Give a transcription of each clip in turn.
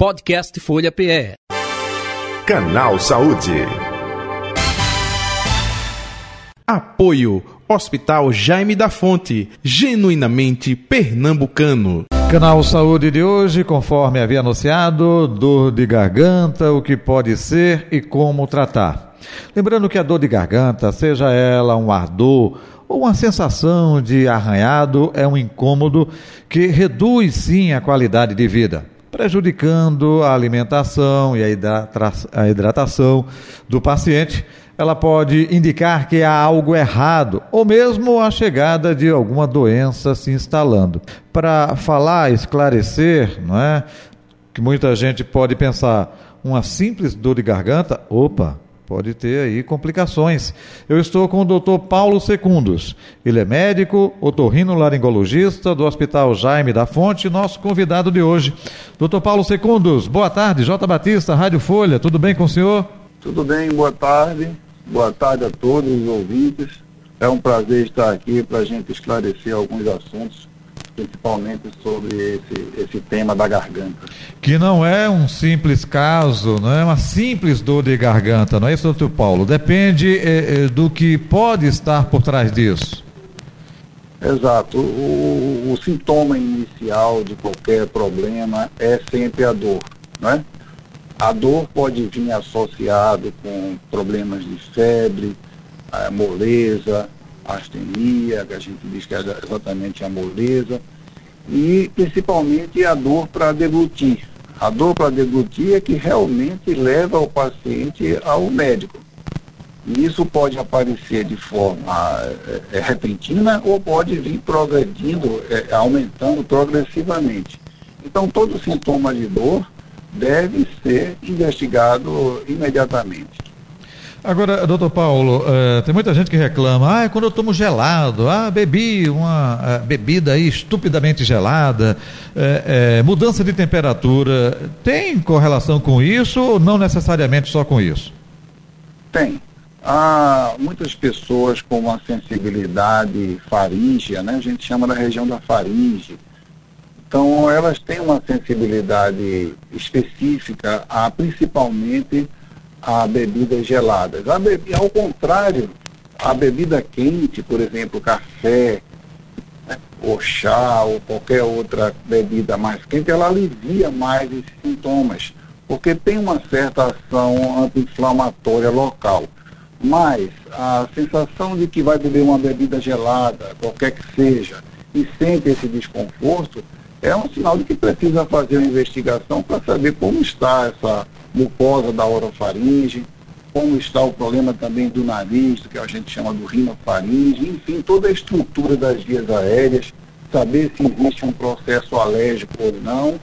Podcast Folha PE. Canal Saúde. Apoio Hospital Jaime da Fonte, genuinamente pernambucano. Canal Saúde de hoje, conforme havia anunciado, dor de garganta, o que pode ser e como tratar. Lembrando que a dor de garganta, seja ela um ardor ou uma sensação de arranhado, é um incômodo que reduz sim a qualidade de vida, prejudicando a alimentação e a hidratação do paciente. Ela pode indicar que há algo errado ou mesmo a chegada de alguma doença se instalando. Para falar, esclarecer, não é? Que muita gente pode pensar, uma simples dor de garganta, opa, pode ter aí complicações. Eu estou com o Dr. Paulo Secundos. Ele é médico, otorrino-laringologista do Hospital Jaime da Fonte, nosso convidado de hoje. Dr. Paulo Secundos, boa tarde. J. Batista, Rádio Folha, tudo bem com o senhor? Tudo bem, boa tarde. Boa tarde a todos os ouvintes. É um prazer estar aqui para a gente esclarecer alguns assuntos principalmente sobre esse, esse tema da garganta. Que não é um simples caso, não é uma simples dor de garganta, não é isso, doutor Paulo? Depende é, é, do que pode estar por trás disso. Exato. O, o, sintoma inicial de qualquer problema é sempre a dor, não é? A dor pode vir associado com problemas de febre, moleza, astenia, que a gente diz que é exatamente a moleza, e principalmente a dor para deglutir. A dor para deglutir é que realmente leva o paciente ao médico. E isso pode aparecer de forma é, repentina ou pode vir progredindo, é, aumentando progressivamente. Então, todo sintoma de dor deve ser investigado imediatamente. Agora, doutor Paulo, uh, tem muita gente que reclama, ah, quando eu tomo gelado, ah, bebi uma uh, bebida aí estupidamente gelada, uh, mudança de temperatura, tem correlação com isso ou não necessariamente só com isso? Tem. Há muitas pessoas com uma sensibilidade faríngea, né? A gente chama da região da faringe. Então, elas têm uma sensibilidade específica a principalmente a bebidas geladas. A bebi, ao contrário, a bebida quente, por exemplo, café, né, ou chá, ou qualquer outra bebida mais quente, ela alivia mais esses sintomas, porque tem uma certa ação anti-inflamatória local. Mas a sensação de que vai beber uma bebida gelada, qualquer que seja, e sente esse desconforto, é um sinal de que precisa fazer uma investigação para saber como está essa mucosa da orofaringe, como está o problema também do nariz, que a gente chama do rinofaringe, enfim, toda a estrutura das vias aéreas, saber se existe um processo alérgico ou não,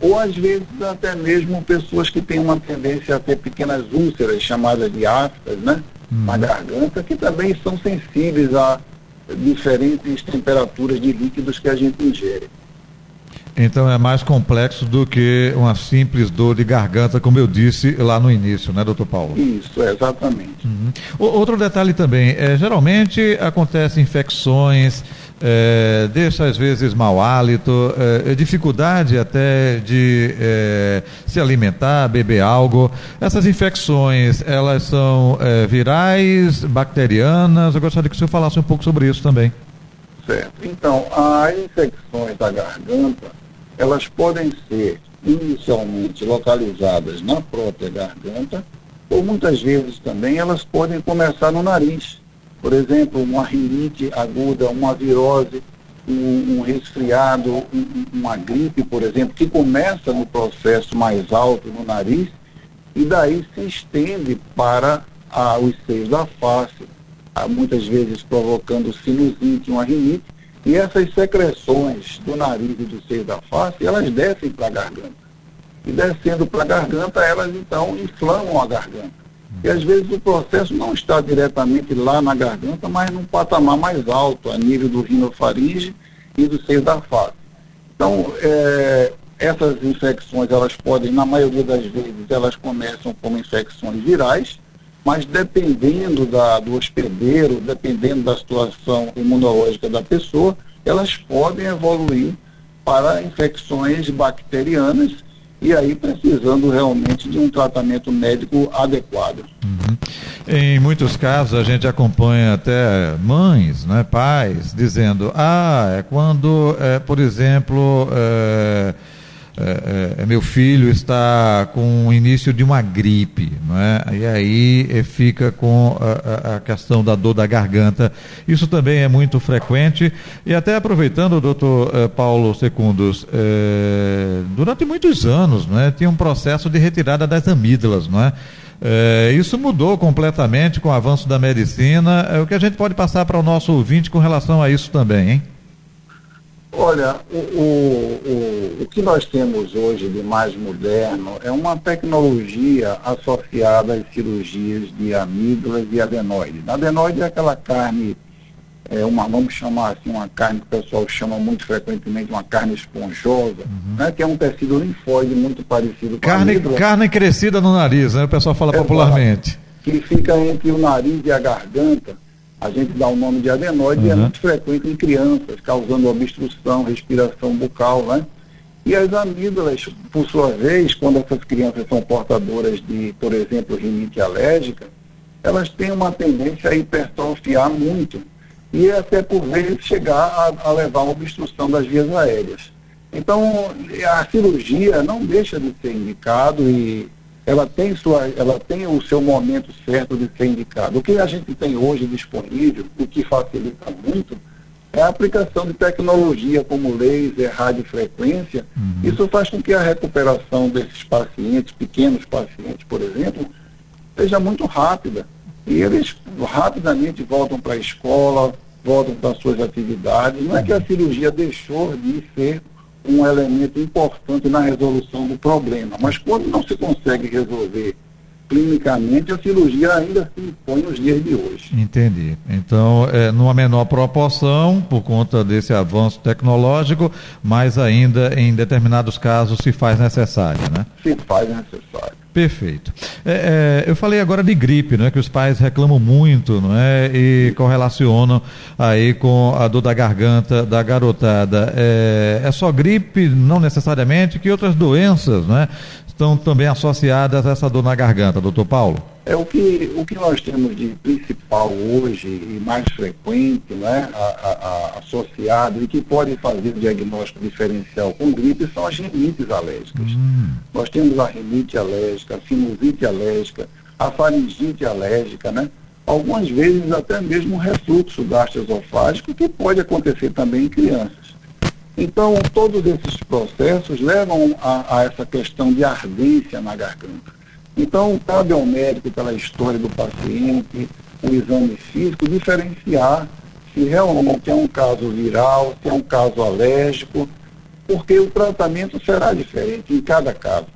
ou às vezes até mesmo pessoas que têm uma tendência a ter pequenas úlceras, chamadas de aftas, né, uhum. na garganta, que também são sensíveis a diferentes temperaturas de líquidos que a gente ingere. Então é mais complexo do que uma simples dor de garganta, como eu disse lá no início, né, doutor Paulo? Isso, exatamente. Uhum. Outro detalhe também, é, geralmente acontecem infecções, é, deixa às vezes mau hálito, é, dificuldade até de é, se alimentar, beber algo. Essas infecções, elas são é, virais, bacterianas? Eu gostaria que o senhor falasse um pouco sobre isso também. Certo. Então, as infecções da garganta, elas podem ser inicialmente localizadas na própria garganta, ou muitas vezes também elas podem começar no nariz. Por exemplo, uma rinite aguda, uma virose, um, um resfriado, um, uma gripe, por exemplo, que começa no processo mais alto no nariz e daí se estende para ah, os seios da face, ah, muitas vezes provocando sinusite, uma rinite, e essas secreções do nariz e do seio da face, elas descem para a garganta. E descendo para a garganta, elas então inflamam a garganta. E às vezes o processo não está diretamente lá na garganta, mas num patamar mais alto, a nível do rinofaringe e do seio da face. Então, é, essas infecções, elas podem, na maioria das vezes, elas começam como infecções virais, mas dependendo da, do hospedeiro, dependendo da situação imunológica da pessoa, elas podem evoluir para infecções bacterianas e aí precisando realmente de um tratamento médico adequado. Uhum. Em muitos casos a gente acompanha até mães, né, pais, dizendo, ah, é quando, é, por exemplo, é, é, é, meu filho está com o início de uma gripe, é? e aí é, fica com a, a, questão da dor da garganta. Isso também é muito frequente. E até aproveitando, doutor é, Paulo Secundos, é, durante muitos anos não é? tinha um processo de retirada das amígdalas, não é? É, isso mudou completamente com o avanço da medicina. É, o que a gente pode passar para o nosso ouvinte com relação a isso também, hein? Olha, o, o, o, o, que nós temos hoje de mais moderno é uma tecnologia associada às cirurgias de amígdalas e adenoides. Adenoide é aquela carne, é uma, vamos chamar assim, uma carne que o pessoal chama muito frequentemente uma carne esponjosa, uhum. né, que é um tecido linfóide muito parecido com carne, a amígdala. Carne crescida no nariz, né, o pessoal fala Exato, popularmente. Que fica entre o nariz e a garganta a gente dá o nome de adenoide uhum. e é muito frequente em crianças, causando obstrução, respiração bucal, né? E as amígdalas, por sua vez, quando essas crianças são portadoras de, por exemplo, rinite alérgica, elas têm uma tendência a hipertrofiar muito e até por vezes chegar a, a levar a obstrução das vias aéreas. Então, a cirurgia não deixa de ser indicado e ela tem, sua, ela tem o seu momento certo de ser indicado. O que a gente tem hoje disponível, o que facilita muito, é a aplicação de tecnologia como laser, radiofrequência. Uhum. Isso faz com que a recuperação desses pacientes, pequenos pacientes, por exemplo, seja muito rápida. E eles rapidamente voltam para a escola, voltam para suas atividades. Não é que a cirurgia deixou de ser um elemento importante na resolução do problema. Mas quando não se consegue resolver clinicamente, a cirurgia ainda se impõe nos dias de hoje. Entendi. Então, é, numa menor proporção, por conta desse avanço tecnológico, mas ainda em determinados casos se faz necessário, né? Se faz necessário. Perfeito. É, é, eu falei agora de gripe, né, que os pais reclamam muito, não é, e correlacionam aí com a dor da garganta da garotada. É, é só gripe, não necessariamente, que outras doenças, não é, estão também associadas a essa dor na garganta, doutor Paulo? É o que, o que nós temos de principal hoje e mais frequente, né, a, a, a, associado e que pode fazer o diagnóstico diferencial com gripe são as rinites alérgicas. Hum. Nós temos a rinite alérgica, a sinusite alérgica, a faringite alérgica, né? Algumas vezes até mesmo refluxo gastroesofágico que pode acontecer também em crianças. Então, todos esses processos levam a, a essa questão de ardência na garganta. Então, cabe ao médico, pela história do paciente, o exame físico, diferenciar se realmente é um caso viral, se é um caso alérgico, porque o tratamento será diferente em cada caso.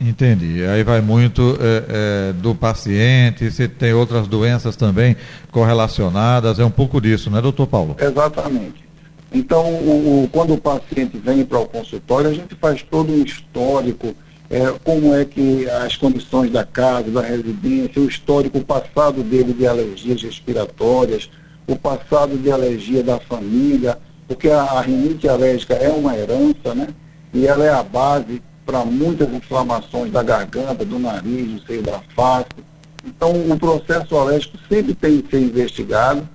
Entendi. Aí vai muito é, é, do paciente, se tem outras doenças também correlacionadas, é um pouco disso, não é, doutor Paulo? Exatamente. Então, o, o, quando o paciente vem para o consultório, a gente faz todo um histórico é, como é que as condições da casa, da residência, o histórico passado dele de alergias respiratórias, o passado de alergia da família, porque a, a rinite alérgica é uma herança, né? E ela é a base para muitas inflamações da garganta, do nariz, do seio da face. Então, o processo alérgico sempre tem que ser investigado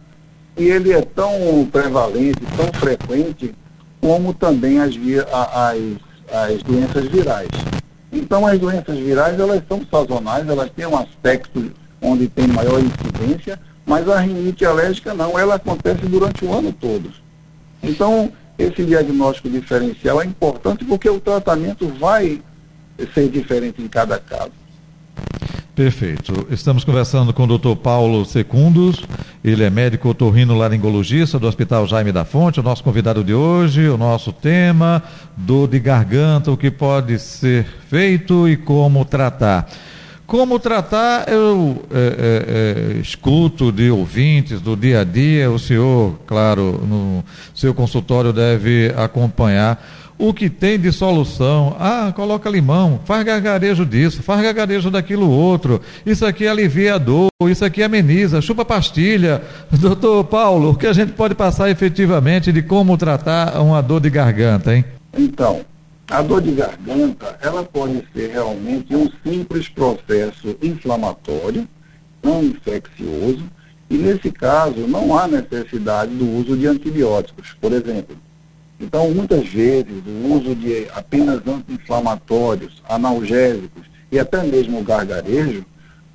e ele é tão prevalente, tão frequente, como também as, as, as doenças virais. Então, as doenças virais, elas são sazonais, elas têm um aspecto onde tem maior incidência, mas a rinite alérgica não, ela acontece durante o ano todo. Então, esse diagnóstico diferencial é importante porque o tratamento vai ser diferente em cada caso. Perfeito. Estamos conversando com o Dr. Paulo Secundos, ele é médico otorrino-laringologista do Hospital Jaime da Fonte, o nosso convidado de hoje, o nosso tema, dor de garganta, o que pode ser feito e como tratar. Como tratar, eu é, é, é, escuto de ouvintes do dia a dia, o senhor, claro, no seu consultório deve acompanhar o que tem de solução. Ah, coloca limão, faz gargarejo disso, faz gargarejo daquilo outro. Isso aqui alivia a dor, isso aqui ameniza, chupa pastilha. Doutor Paulo, o que a gente pode passar efetivamente de como tratar uma dor de garganta, hein? Então, A dor de garganta, ela pode ser realmente um simples processo inflamatório, não infeccioso, e nesse caso não há necessidade do uso de antibióticos, por exemplo. Então, muitas vezes, o uso de apenas anti-inflamatórios, analgésicos e até mesmo gargarejo,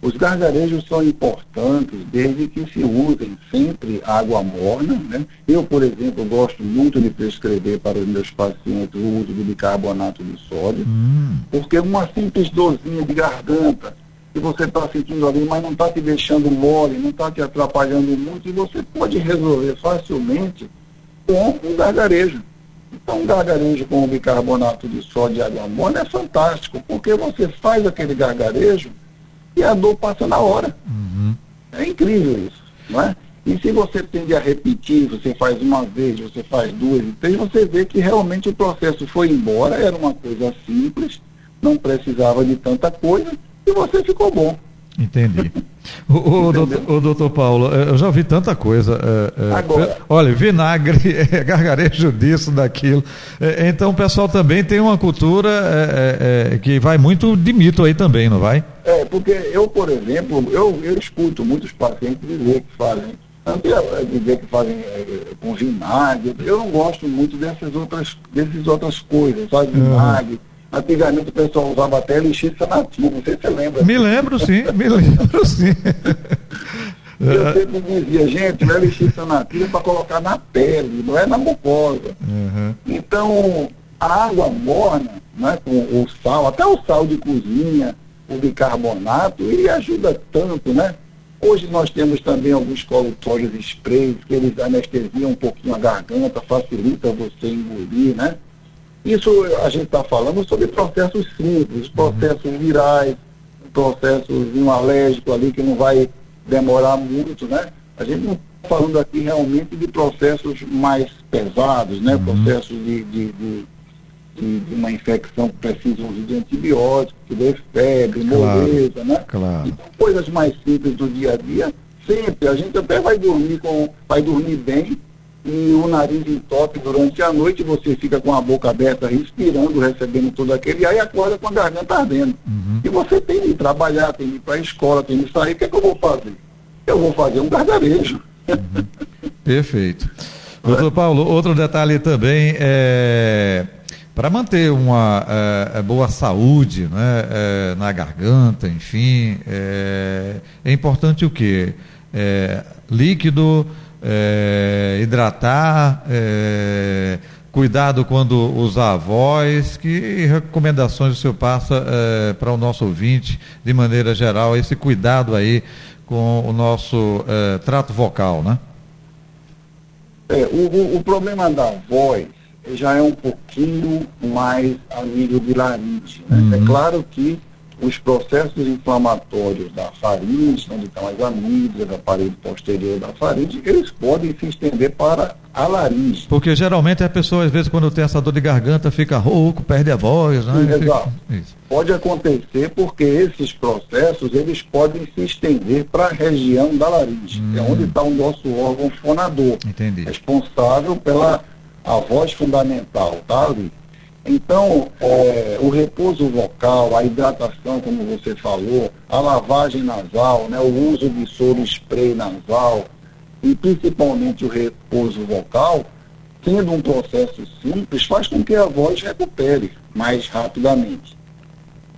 os gargarejos são importantes desde que se usem sempre água morna. Né? Eu, por exemplo, gosto muito de prescrever para os meus pacientes o uso de bicarbonato de sódio, hum. porque uma simples dorzinha de garganta que você está sentindo ali, mas não está te deixando mole, não está te atrapalhando muito, e você pode resolver facilmente com um gargarejo. Então, um gargarejo com bicarbonato de sódio e água morna é fantástico, porque você faz aquele gargarejo e a dor passa na hora. Uhum. É incrível isso, não é? E se você tende a repetir, você faz uma vez, você faz duas e três, você vê que realmente o processo foi embora, era uma coisa simples, não precisava de tanta coisa e você ficou bom. Entendi. O, o, doutor, o, doutor, Paulo, é, eu já ouvi tanta coisa. É, é, Agora, olha, vinagre, é, gargarejo disso, daquilo. Então o pessoal também tem uma cultura que vai muito de mito aí também, não vai? É, porque eu, por exemplo, eu, eu escuto muitos pacientes dizer que fazem, dizer que fazem com vinagre. Eu não gosto muito dessas outras, dessas outras coisas, sabe? Vinagre. Antigamente o pessoal usava até lixiça nativa, não sei se você lembra. Me lembro sim, me lembro sim. Eu sempre dizia, gente, não é lixiça nativa para colocar na pele, não é na mucosa. Uhum. Então, a água morna, né, com o sal, até o sal de cozinha, o bicarbonato, ele ajuda tanto, né? Hoje nós temos também alguns colutórios sprays que eles anestesiam um pouquinho a garganta, facilita você engolir, né? Isso a gente está falando sobre processos simples, processos uhum. virais, processos de um alérgico ali que não vai demorar muito, né? A gente não está falando aqui realmente de processos mais pesados, né? Uhum. Processos de, de, de, de, uma infecção que precisa de antibióticos, que dê febre, claro. moleza, né? Claro. Então, coisas mais simples do dia a dia, sempre. A gente até vai dormir com, vai dormir bem e o nariz entope durante a noite, você fica com a boca aberta, respirando, recebendo tudo aquele, e aí acorda com a garganta ardendo. Uhum. E você tem de trabalhar, tem de ir para a escola, tem de sair, o que, é que eu vou fazer? Eu vou fazer um gargarejo. Uhum. Perfeito. Doutor Paulo, outro detalhe também é para manter uma é, boa saúde né, é, na garganta, enfim, é, é importante o quê? É, líquido, é, hidratar, é, cuidado quando usar a voz, que recomendações o senhor passa é, para o nosso ouvinte, de maneira geral, esse cuidado aí com o nosso é, trato vocal, né? É, o, o, problema da voz já é um pouquinho mais a nível de laringe. Né? É uhum. É claro que os processos inflamatórios da faringe, onde estão as amígdalas, a parede posterior da faringe, eles podem se estender para a laringe. Porque geralmente a pessoa, às vezes, quando tem essa dor de garganta, fica rouco, perde a voz, né? Sim, exato. Pode acontecer porque esses processos, eles podem se estender para a região da laringe, hum. que é onde está o nosso órgão fonador. Entendi. Responsável pela a voz fundamental, tá ali. Então, é, o repouso vocal, a hidratação, como você falou, a lavagem nasal, né, o uso de soro spray nasal e principalmente o repouso vocal, sendo um processo simples, faz com que a voz recupere mais rapidamente.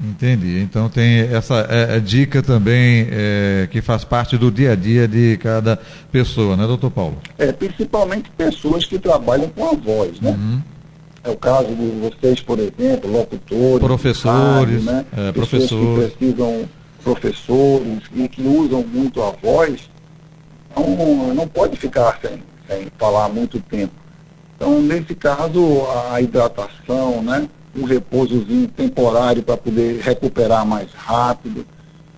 Entendi. Então tem essa é, é, dica também é, que faz parte do dia a dia de cada pessoa, né, doutor Paulo? É, principalmente pessoas que trabalham com a voz, né? Uhum. É o caso de vocês, por exemplo, locutores, professores, né? é, professores. que precisam professores e que usam muito a voz, não, não pode ficar sem, sem falar muito tempo. Então, nesse caso, a hidratação, né? um repousozinho temporário para poder recuperar mais rápido,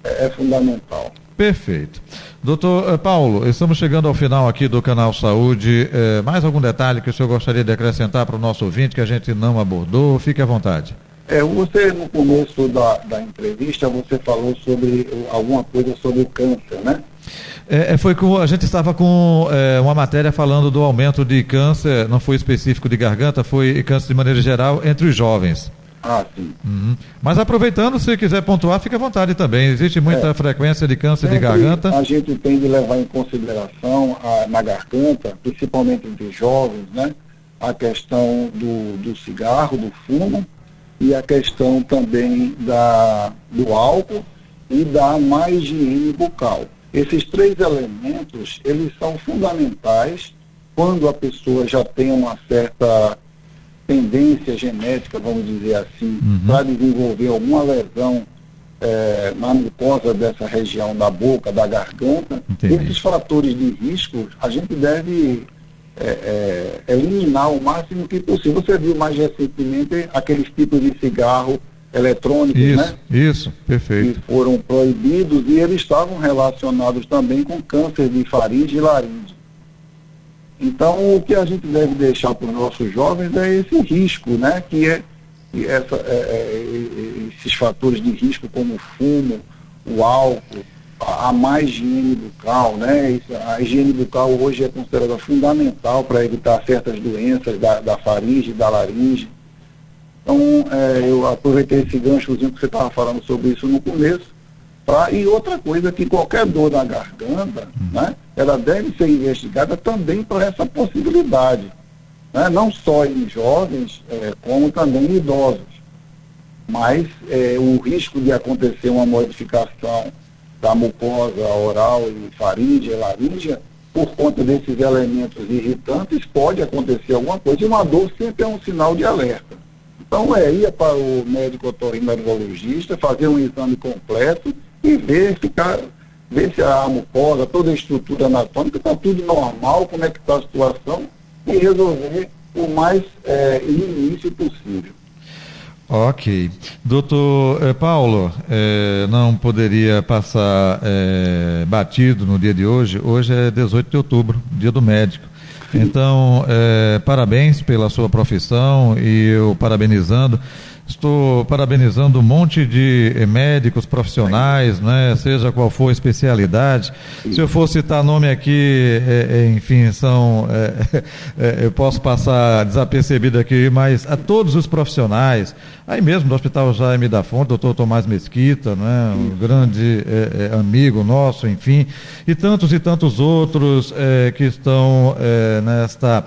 é, é fundamental. Perfeito. Doutor eh, Paulo, estamos chegando ao final aqui do Canal Saúde. É, mais algum detalhe que o senhor gostaria de acrescentar para o nosso ouvinte que a gente não abordou? Fique à vontade. É, você, no começo da, da entrevista, você falou sobre alguma coisa sobre o câncer, né? É, é, foi com, a gente estava com é, uma matéria falando do aumento de câncer, não foi específico de garganta, foi câncer de maneira geral entre os jovens. Ah, sim. Uhum. Mas aproveitando, se quiser pontuar, fique à vontade também. Existe muita é. frequência de câncer de garganta? A gente tem de levar em consideração a, na garganta, principalmente entre jovens, né? A questão do, do cigarro, do fumo, e a questão também da, do álcool e da má higiene bucal. Esses três elementos, eles são fundamentais quando a pessoa já tem uma certa tendência genética, vamos dizer assim, uhum. para desenvolver alguma lesão é, na mucosa dessa região da boca, da garganta. Entendi. Esses fatores de risco a gente deve é, é, eliminar o máximo que possível. Você viu mais recentemente aqueles tipos de cigarro eletrônicos, isso, né? Isso, perfeito. Que foram proibidos e eles estavam relacionados também com câncer de faringe e laringe. Então, o que a gente deve deixar para os nossos jovens é esse risco, né? Que é, que essa, é, é, esses fatores de risco como o fumo, o álcool, a, a má higiene bucal, né? A higiene bucal hoje é considerada fundamental para evitar certas doenças da, da faringe da laringe. Então, é, eu aproveitei esse ganchozinho que você estava falando sobre isso no começo, Pra, e outra coisa, que qualquer dor na garganta, uhum. né, ela deve ser investigada também por essa possibilidade. Né, não só em jovens, é, como também em idosos. Mas é, o risco de acontecer uma modificação da mucosa oral e faringe, laríngea, por conta desses elementos irritantes, pode acontecer alguma coisa. E uma dor sempre é um sinal de alerta. Então é ir para o médico otorrinolaringologista, fazer um exame completo e ver, ficar, ver se a mucosa, toda a estrutura anatômica está tudo normal, como é que está a situação, e resolver o mais é, início possível. Ok. Doutor eh, Paulo, eh, não poderia passar eh, batido no dia de hoje. Hoje é 18 de outubro, dia do médico. Então, parabéns pela sua profissão e eu parabenizando. Estou parabenizando um monte de médicos profissionais, né, seja qual for a especialidade. Se eu for citar nome aqui, é, é, enfim, são. É, eu posso passar desapercebido aqui, mas a todos os profissionais, aí mesmo do Hospital Jaime da Fonte, doutor Tomás Mesquita, né, um grande amigo nosso, enfim, e tantos e tantos outros que estão nesta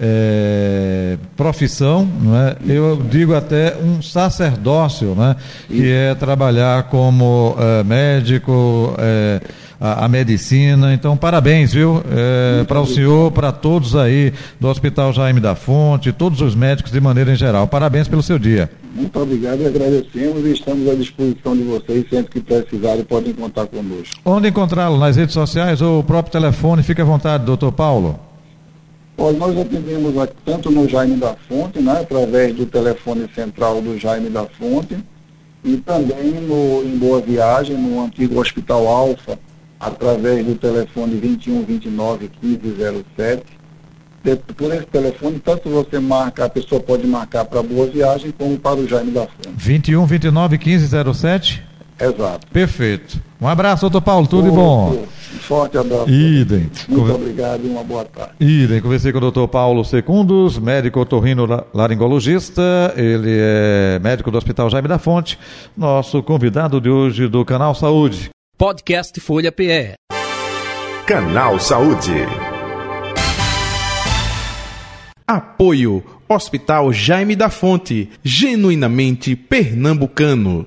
é, profissão, é? eu digo até um sacerdócio, né? que é trabalhar como é, médico, é, a, a, medicina. Então, parabéns, viu? É, para o senhor, para todos aí do Hospital Jaime da Fonte, todos os médicos de maneira em geral. Parabéns pelo seu dia. Muito obrigado agradecemos e estamos à disposição de vocês. Sempre que precisarem, podem contar conosco. Onde encontrá-lo? Nas redes sociais ou o próprio telefone? Fique à vontade, doutor Paulo. Olha, nós atendemos aqui, tanto no Jaime da Fonte, né, através do telefone central do Jaime da Fonte, e também no, em Boa Viagem, no antigo Hospital Alfa, através do telefone 21 29 15 07. por esse telefone, tanto você marca, a pessoa pode marcar para Boa Viagem, como para o Jaime da Fonte. 21 29 15 07? Exato. Perfeito. Um abraço, doutor Paulo, tudo de bom. Forte abraço. Idem. Muito Conver... obrigado e uma boa tarde. Idem. Conversei com o doutor Paulo Secundos, médico otorrino laringologista. Ele é médico do Hospital Jaime da Fonte, nosso convidado de hoje do Canal Saúde. Podcast Folha PE. Canal Saúde. Apoio Hospital Jaime da Fonte, genuinamente pernambucano.